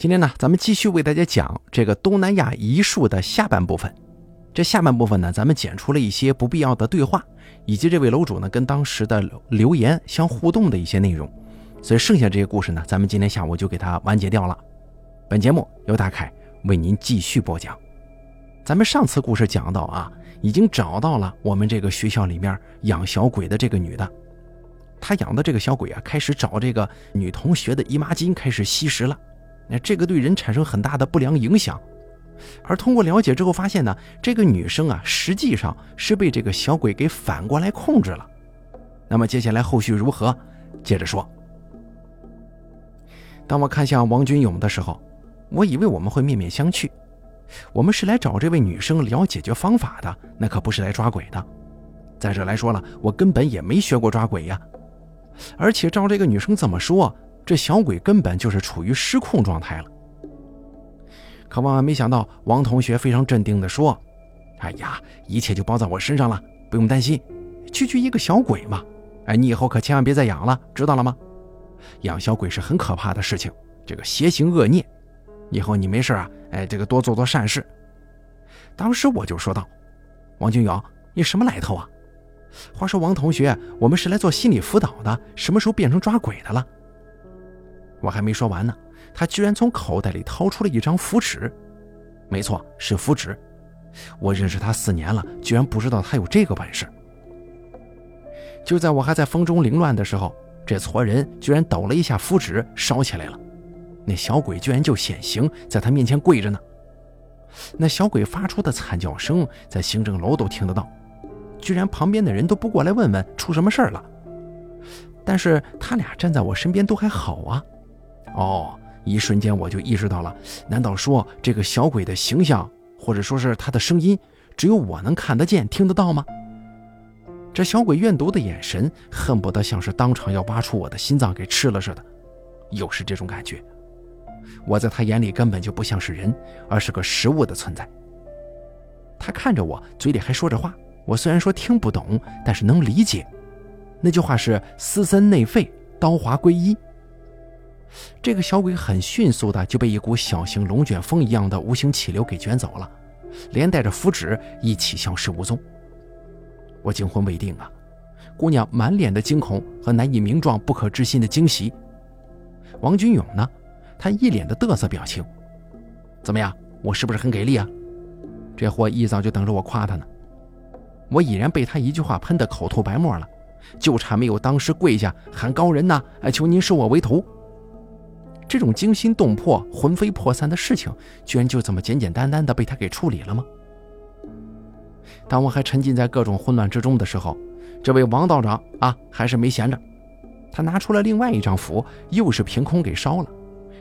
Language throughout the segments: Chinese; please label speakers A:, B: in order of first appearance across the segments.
A: 今天呢，咱们继续为大家讲这个东南亚遗术的下半部分。这下半部分呢，咱们剪出了一些不必要的对话，以及这位楼主呢跟当时的留言相互动的一些内容。所以剩下这些故事呢，咱们今天下午就给它完结掉了。本节目由大凯为您继续播讲。咱们上次故事讲到啊，已经找到了我们这个学校里面养小鬼的这个女的，她养的这个小鬼啊，开始找这个女同学的姨妈巾开始吸食了，那这个对人产生很大的不良影响。而通过了解之后发现呢，这个女生啊，实际上是被这个小鬼给反过来控制了。那么接下来后续如何？接着说。当我看向王军勇的时候，我以为我们会面面相觑。我们是来找这位女生聊解决方法的，那可不是来抓鬼的。再者来说了，我根本也没学过抓鬼呀。而且照这个女生这么说，这小鬼根本就是处于失控状态了。可万万没想到，王同学非常镇定地说：“哎呀，一切就包在我身上了，不用担心。区区一个小鬼嘛，哎，你以后可千万别再养了，知道了吗？养小鬼是很可怕的事情，这个邪行恶孽。以后你没事啊，哎，这个多做做善事。”当时我就说道：“王君勇，你什么来头啊？话说王同学，我们是来做心理辅导的，什么时候变成抓鬼的了？”我还没说完呢。他居然从口袋里掏出了一张符纸，没错，是符纸。我认识他四年了，居然不知道他有这个本事。就在我还在风中凌乱的时候，这撮人居然抖了一下符纸，烧起来了。那小鬼居然就显形，在他面前跪着呢。那小鬼发出的惨叫声，在行政楼都听得到。居然旁边的人都不过来问问出什么事儿了。但是他俩站在我身边都还好啊。哦。一瞬间我就意识到了，难道说这个小鬼的形象，或者说是他的声音，只有我能看得见、听得到吗？这小鬼怨毒的眼神，恨不得像是当场要挖出我的心脏给吃了似的，又是这种感觉。我在他眼里根本就不像是人，而是个食物的存在。他看着我，嘴里还说着话，我虽然说听不懂，但是能理解。那句话是“撕森内肺，刀划归一”。这个小鬼很迅速的就被一股小型龙卷风一样的无形气流给卷走了，连带着符纸一起消失无踪。我惊魂未定啊！姑娘满脸的惊恐和难以名状、不可置信的惊喜。王军勇呢？他一脸的嘚瑟表情。怎么样？我是不是很给力啊？这货一早就等着我夸他呢。我已然被他一句话喷得口吐白沫了，就差没有当时跪下喊高人呐！哎，求您收我为徒。这种惊心动魄、魂飞魄散的事情，居然就这么简简单单的被他给处理了吗？当我还沉浸在各种混乱之中的时候，这位王道长啊，还是没闲着，他拿出了另外一张符，又是凭空给烧了，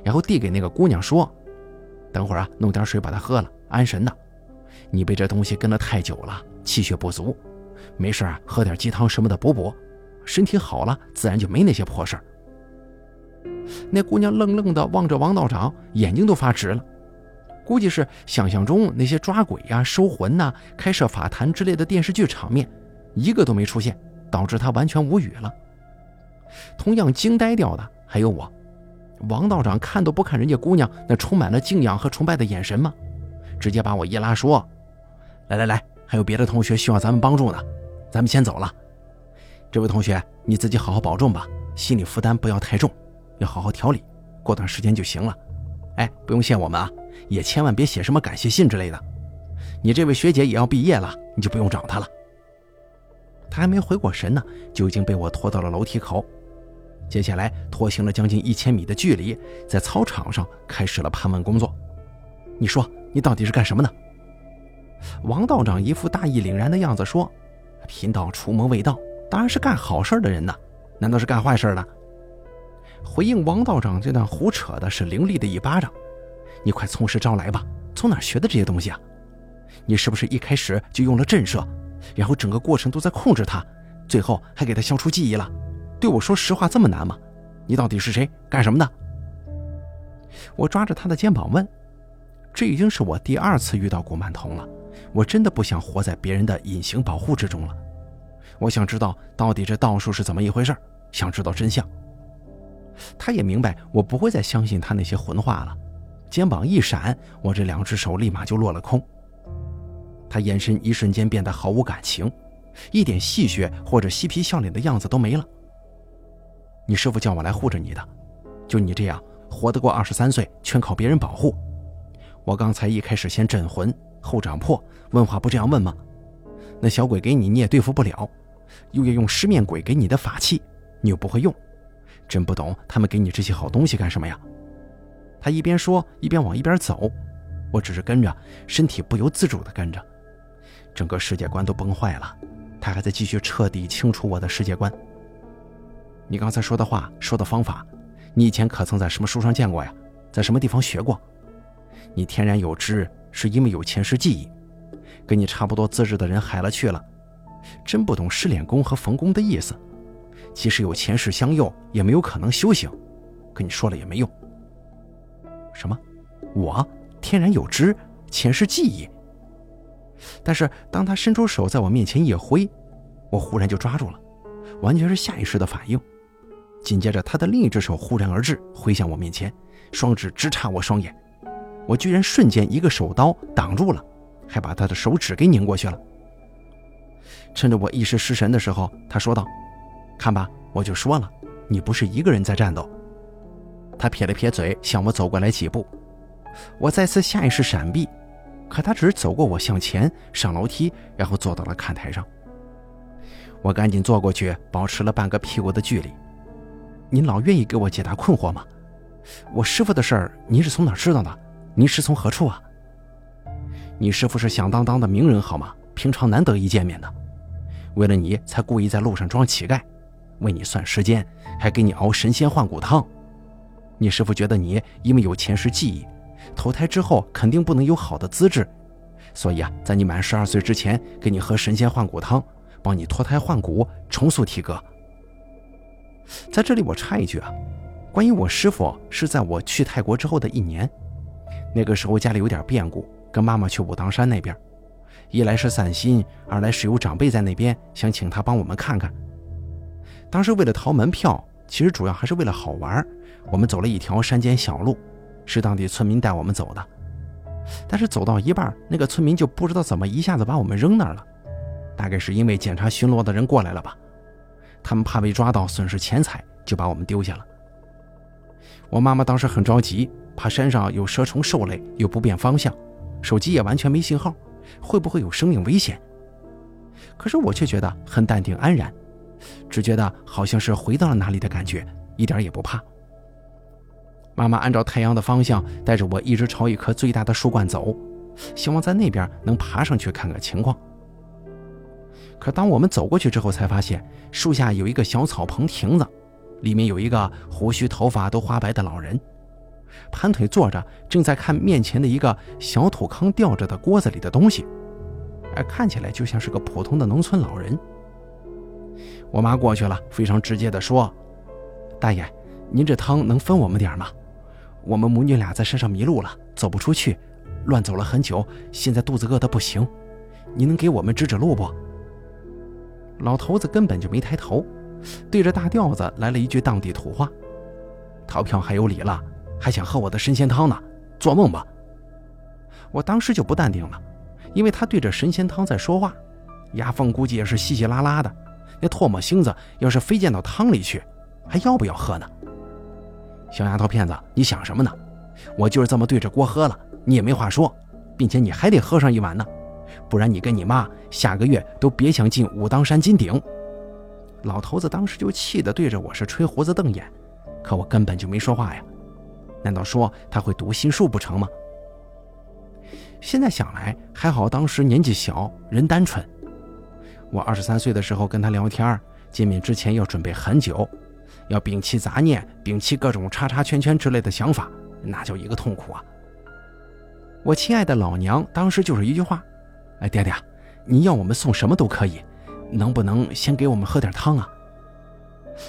A: 然后递给那个姑娘说：“等会儿啊，弄点水把它喝了，安神的。你被这东西跟了太久了，气血不足，没事啊，喝点鸡汤什么的补补，身体好了，自然就没那些破事儿。”那姑娘愣愣地望着王道长，眼睛都发直了。估计是想象中那些抓鬼呀、收魂呐、开设法坛之类的电视剧场面，一个都没出现，导致她完全无语了。同样惊呆掉的还有我。王道长看都不看人家姑娘那充满了敬仰和崇拜的眼神吗？直接把我一拉，说：“来来来，还有别的同学需要咱们帮助呢，咱们先走了。这位同学，你自己好好保重吧，心理负担不要太重。”要好好调理，过段时间就行了。哎，不用谢我们啊，也千万别写什么感谢信之类的。你这位学姐也要毕业了，你就不用找她了。她还没回过神呢，就已经被我拖到了楼梯口。接下来拖行了将近一千米的距离，在操场上开始了盘问工作。你说你到底是干什么的？王道长一副大义凛然的样子说：“贫道除魔未到，当然是干好事的人呢，难道是干坏事的？”回应王道长这段胡扯的是凌厉的一巴掌，你快从实招来吧！从哪学的这些东西啊？你是不是一开始就用了震慑，然后整个过程都在控制他，最后还给他消除记忆了？对我说实话这么难吗？你到底是谁？干什么的？我抓着他的肩膀问：“这已经是我第二次遇到古曼童了，我真的不想活在别人的隐形保护之中了。我想知道到底这道术是怎么一回事，想知道真相。”他也明白我不会再相信他那些混话了，肩膀一闪，我这两只手立马就落了空。他眼神一瞬间变得毫无感情，一点戏谑或者嬉皮笑脸的样子都没了。你师傅叫我来护着你的，就你这样活得过二十三岁，全靠别人保护。我刚才一开始先镇魂，后掌破，问话不这样问吗？那小鬼给你，你也对付不了，又要用尸面鬼给你的法器，你又不会用，真不懂他们给你这些好东西干什么呀？他一边说一边往一边走，我只是跟着，身体不由自主地跟着。整个世界观都崩坏了，他还在继续彻底清除我的世界观。你刚才说的话，说的方法，你以前可曾在什么书上见过呀？在什么地方学过？你天然有知，是因为有前世记忆。跟你差不多资质的人海了去了，真不懂失脸功和逢功的意思。即使有前世相佑，也没有可能修行。跟你说了也没用。什么？我天然有知，前世记忆。但是当他伸出手在我面前一挥，我忽然就抓住了，完全是下意识的反应。紧接着，他的另一只手忽然而至，挥向我面前，双指直插我双眼。我居然瞬间一个手刀挡住了，还把他的手指给拧过去了。趁着我一时失神的时候，他说道：“看吧，我就说了，你不是一个人在战斗。”他撇了撇嘴，向我走过来几步。我再次下意识闪避。可他只是走过我向前上楼梯，然后坐到了看台上。我赶紧坐过去，保持了半个屁股的距离。您老愿意给我解答困惑吗？我师傅的事儿，您是从哪知道的？您是从何处啊？你师傅是响当当的名人好吗？平常难得一见面的，为了你才故意在路上装乞丐，为你算时间，还给你熬神仙换骨汤。你师傅觉得你因为有前世记忆。投胎之后肯定不能有好的资质，所以啊，在你满十二岁之前，给你喝神仙换骨汤，帮你脱胎换骨，重塑体格。在这里我插一句啊，关于我师傅是在我去泰国之后的一年，那个时候家里有点变故，跟妈妈去武当山那边，一来是散心，二来是有长辈在那边，想请他帮我们看看。当时为了逃门票，其实主要还是为了好玩，我们走了一条山间小路。是当地村民带我们走的，但是走到一半，那个村民就不知道怎么一下子把我们扔那儿了，大概是因为检查巡逻的人过来了吧，他们怕被抓到损失钱财，就把我们丢下了。我妈妈当时很着急，怕山上有蛇虫兽类，又不便方向，手机也完全没信号，会不会有生命危险？可是我却觉得很淡定安然，只觉得好像是回到了哪里的感觉，一点也不怕。妈妈按照太阳的方向带着我一直朝一棵最大的树冠走，希望在那边能爬上去看看情况。可当我们走过去之后，才发现树下有一个小草棚亭子，里面有一个胡须头发都花白的老人，盘腿坐着，正在看面前的一个小土坑吊着的锅子里的东西，而看起来就像是个普通的农村老人。我妈过去了，非常直接地说：“大爷，您这汤能分我们点吗？”我们母女俩在山上迷路了，走不出去，乱走了很久，现在肚子饿得不行。你能给我们指指路不？老头子根本就没抬头，对着大吊子来了一句当地土话：“逃票还有理了，还想喝我的神仙汤呢？做梦吧！”我当时就不淡定了，因为他对着神仙汤在说话，牙缝估计也是稀稀拉拉的，那唾沫星子要是飞溅到汤里去，还要不要喝呢？小丫头片子，你想什么呢？我就是这么对着锅喝了，你也没话说，并且你还得喝上一碗呢，不然你跟你妈下个月都别想进武当山金顶。老头子当时就气得对着我是吹胡子瞪眼，可我根本就没说话呀。难道说他会读心术不成吗？现在想来还好，当时年纪小，人单纯。我二十三岁的时候跟他聊天，见面之前要准备很久。要摒弃杂念，摒弃各种叉叉圈圈之类的想法，那叫一个痛苦啊！我亲爱的老娘当时就是一句话：“哎，爹爹，你要我们送什么都可以，能不能先给我们喝点汤啊？”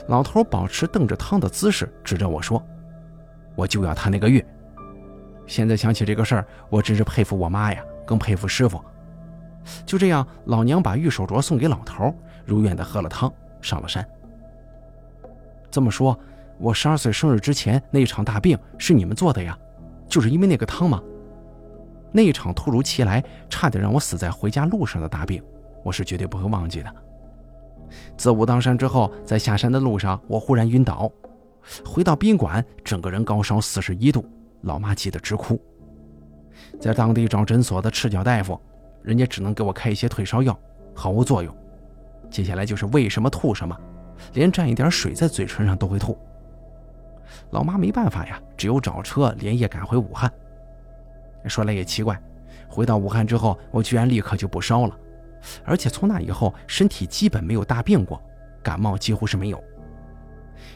A: 老头保持瞪着汤的姿势，指着我说：“我就要他那个玉。”现在想起这个事儿，我真是佩服我妈呀，更佩服师傅。就这样，老娘把玉手镯送给老头，如愿的喝了汤，上了山。这么说，我十二岁生日之前那一场大病是你们做的呀？就是因为那个汤吗？那一场突如其来、差点让我死在回家路上的大病，我是绝对不会忘记的。自武当山之后，在下山的路上，我忽然晕倒，回到宾馆，整个人高烧四十一度，老妈急得直哭。在当地找诊所的赤脚大夫，人家只能给我开一些退烧药，毫无作用。接下来就是喂什么吐什么，连蘸一点水在嘴唇上都会吐。老妈没办法呀，只有找车连夜赶回武汉。说来也奇怪，回到武汉之后，我居然立刻就不烧了，而且从那以后身体基本没有大病过，感冒几乎是没有。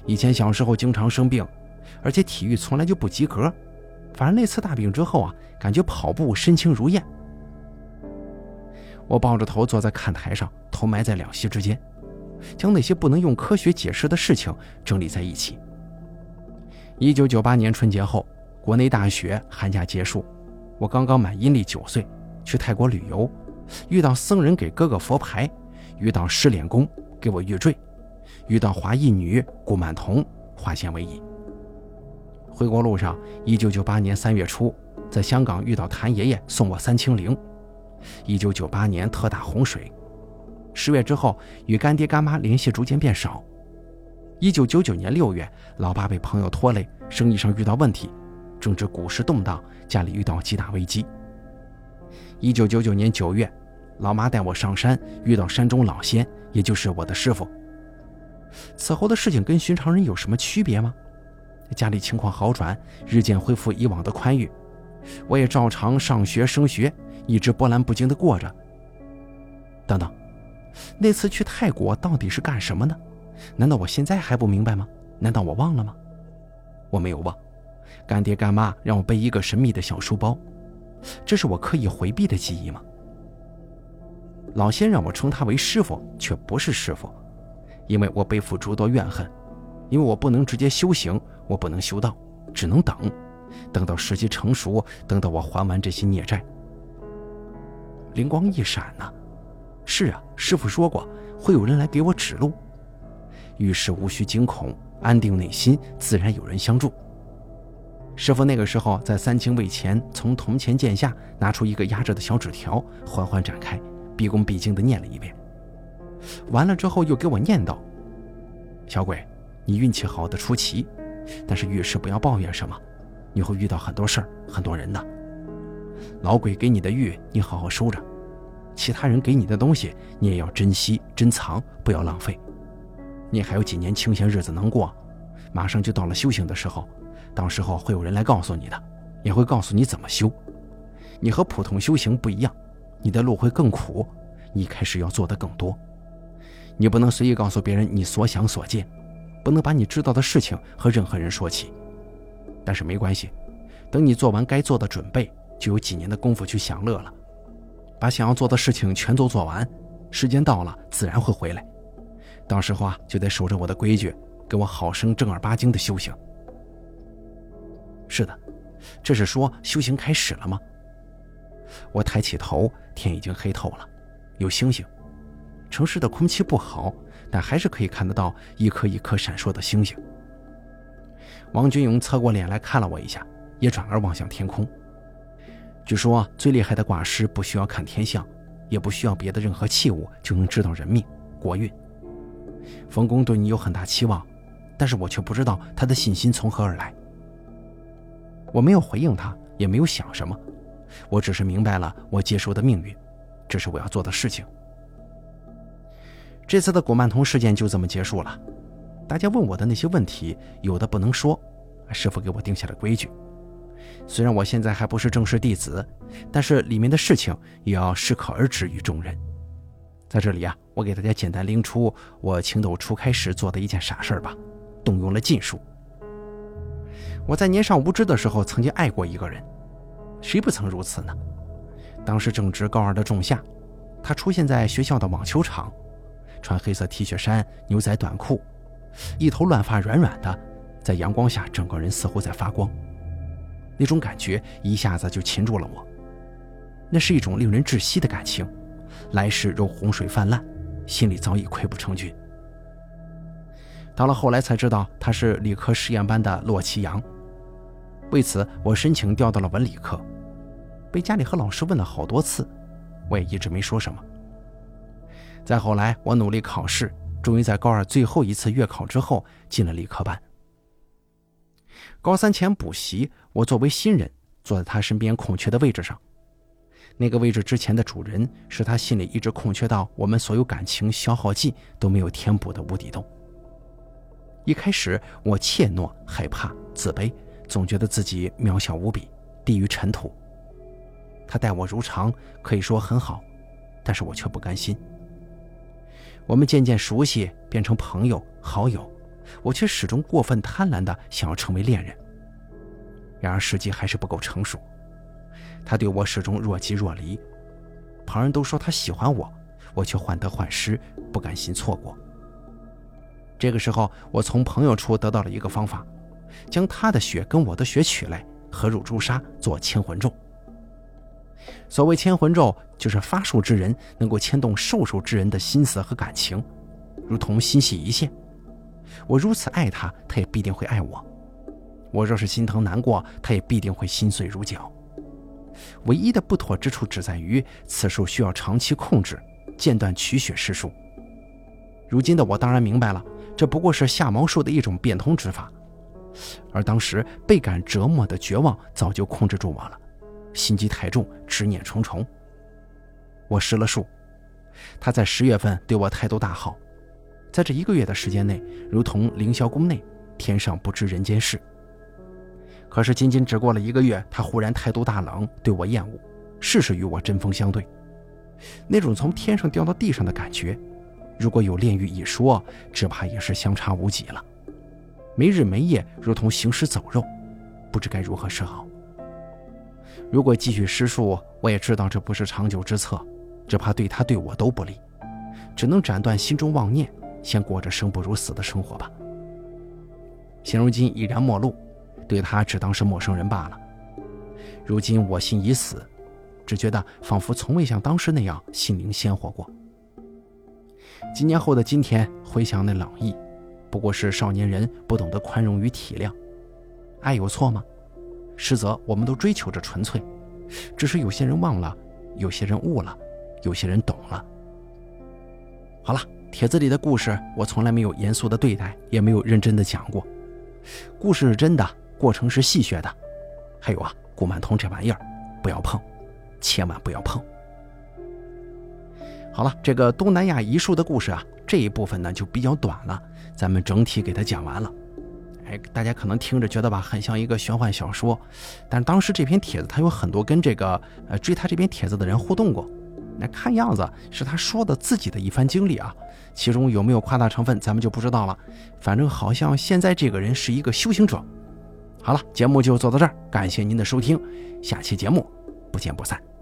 A: 以前小时候经常生病，而且体育从来就不及格。反正那次大病之后啊，感觉跑步身轻如燕。我抱着头坐在看台上，头埋在两膝之间，将那些不能用科学解释的事情整理在一起。一九九八年春节后，国内大学，寒假结束，我刚刚满阴历九岁，去泰国旅游，遇到僧人给哥哥佛牌，遇到失脸公给我玉坠，遇到华裔女顾曼童化险为夷。回国路上，一九九八年三月初，在香港遇到谭爷爷送我三清零。一九九八年特大洪水，十月之后与干爹干妈联系逐渐变少。一九九九年六月，老爸被朋友拖累，生意上遇到问题，正值股市动荡，家里遇到极大危机。一九九九年九月，老妈带我上山，遇到山中老仙，也就是我的师傅。此后的事情跟寻常人有什么区别吗？家里情况好转，日渐恢复以往的宽裕，我也照常上学升学，一直波澜不惊地过着。等等，那次去泰国到底是干什么呢？难道我现在还不明白吗？难道我忘了吗？我没有忘，干爹干妈让我背一个神秘的小书包，这是我刻意回避的记忆吗？老仙让我称他为师傅，却不是师傅，因为我背负诸多怨恨，因为我不能直接修行。我不能修道，只能等，等到时机成熟，等到我还完这些孽债。灵光一闪呐，是啊，师傅说过会有人来给我指路，遇事无需惊恐，安定内心，自然有人相助。师傅那个时候在三清位前，从铜钱剑下拿出一个压着的小纸条，缓缓展开，毕恭毕敬地念了一遍。完了之后又给我念叨：“小鬼，你运气好的出奇。”但是遇事不要抱怨什么，你会遇到很多事儿、很多人的。老鬼给你的玉，你好好收着；其他人给你的东西，你也要珍惜、珍藏，不要浪费。你还有几年清闲日子能过，马上就到了修行的时候，到时候会有人来告诉你的，也会告诉你怎么修。你和普通修行不一样，你的路会更苦，你开始要做的更多。你不能随意告诉别人你所想所见。不能把你知道的事情和任何人说起，但是没关系，等你做完该做的准备，就有几年的功夫去享乐了。把想要做的事情全都做完，时间到了自然会回来。到时候啊，就得守着我的规矩，给我好生正儿八经的修行。是的，这是说修行开始了吗？我抬起头，天已经黑透了，有星星。城市的空气不好。但还是可以看得到一颗一颗闪烁的星星。王军勇侧过脸来看了我一下，也转而望向天空。据说最厉害的卦师不需要看天象，也不需要别的任何器物，就能知道人命国运。冯公对你有很大期望，但是我却不知道他的信心从何而来。我没有回应他，也没有想什么，我只是明白了我接受的命运，这是我要做的事情。这次的古曼童事件就这么结束了。大家问我的那些问题，有的不能说，师傅给我定下了规矩。虽然我现在还不是正式弟子，但是里面的事情也要适可而止于众人。在这里啊，我给大家简单拎出我情窦初开时做的一件傻事吧，动用了禁术。我在年少无知的时候曾经爱过一个人，谁不曾如此呢？当时正值高二的仲夏，他出现在学校的网球场。穿黑色 T 恤衫、牛仔短裤，一头乱发软软的，在阳光下整个人似乎在发光。那种感觉一下子就擒住了我。那是一种令人窒息的感情，来时如洪水泛滥，心里早已溃不成军。到了后来才知道，他是理科实验班的洛奇阳。为此，我申请调到了文理科，被家里和老师问了好多次，我也一直没说什么。再后来，我努力考试，终于在高二最后一次月考之后进了理科班。高三前补习，我作为新人坐在他身边空缺的位置上。那个位置之前的主人是他心里一直空缺到我们所有感情消耗尽都没有填补的无底洞。一开始我怯懦、害怕、自卑，总觉得自己渺小无比，低于尘土。他待我如常，可以说很好，但是我却不甘心。我们渐渐熟悉，变成朋友、好友，我却始终过分贪婪的想要成为恋人。然而时机还是不够成熟。他对我始终若即若离，旁人都说他喜欢我，我却患得患失，不甘心错过。这个时候，我从朋友处得到了一个方法，将他的血跟我的血取来，合入朱砂做牵魂咒。所谓牵魂咒，就是发术之人能够牵动受术之人的心思和感情，如同心系一线。我如此爱他，他也必定会爱我；我若是心疼难过，他也必定会心碎如绞。唯一的不妥之处只在于，此术需要长期控制，间断取血施术。如今的我当然明白了，这不过是下毛术的一种变通之法，而当时倍感折磨的绝望早就控制住我了，心机太重，执念重重。我施了术，他在十月份对我态度大好，在这一个月的时间内，如同凌霄宫内，天上不知人间事。可是仅仅只过了一个月，他忽然态度大冷，对我厌恶，事事与我针锋相对。那种从天上掉到地上的感觉，如果有炼狱一说，只怕也是相差无几了。没日没夜，如同行尸走肉，不知该如何是好。如果继续施术，我也知道这不是长久之策，只怕对他对我都不利，只能斩断心中妄念，先过着生不如死的生活吧。现如今已然陌路。对他只当是陌生人罢了。如今我心已死，只觉得仿佛从未像当时那样心灵鲜活过。几年后的今天，回想那冷意，不过是少年人不懂得宽容与体谅。爱有错吗？实则我们都追求着纯粹，只是有些人忘了，有些人悟了，有些人懂了。好了，帖子里的故事我从来没有严肃的对待，也没有认真的讲过。故事是真的。过程是戏谑的，还有啊，古曼童这玩意儿，不要碰，千万不要碰。好了，这个东南亚遗术的故事啊，这一部分呢就比较短了，咱们整体给它讲完了。哎，大家可能听着觉得吧，很像一个玄幻小说，但当时这篇帖子他有很多跟这个呃追他这篇帖子的人互动过，那看样子是他说的自己的一番经历啊，其中有没有夸大成分，咱们就不知道了。反正好像现在这个人是一个修行者。好了，节目就做到这儿，感谢您的收听，下期节目不见不散。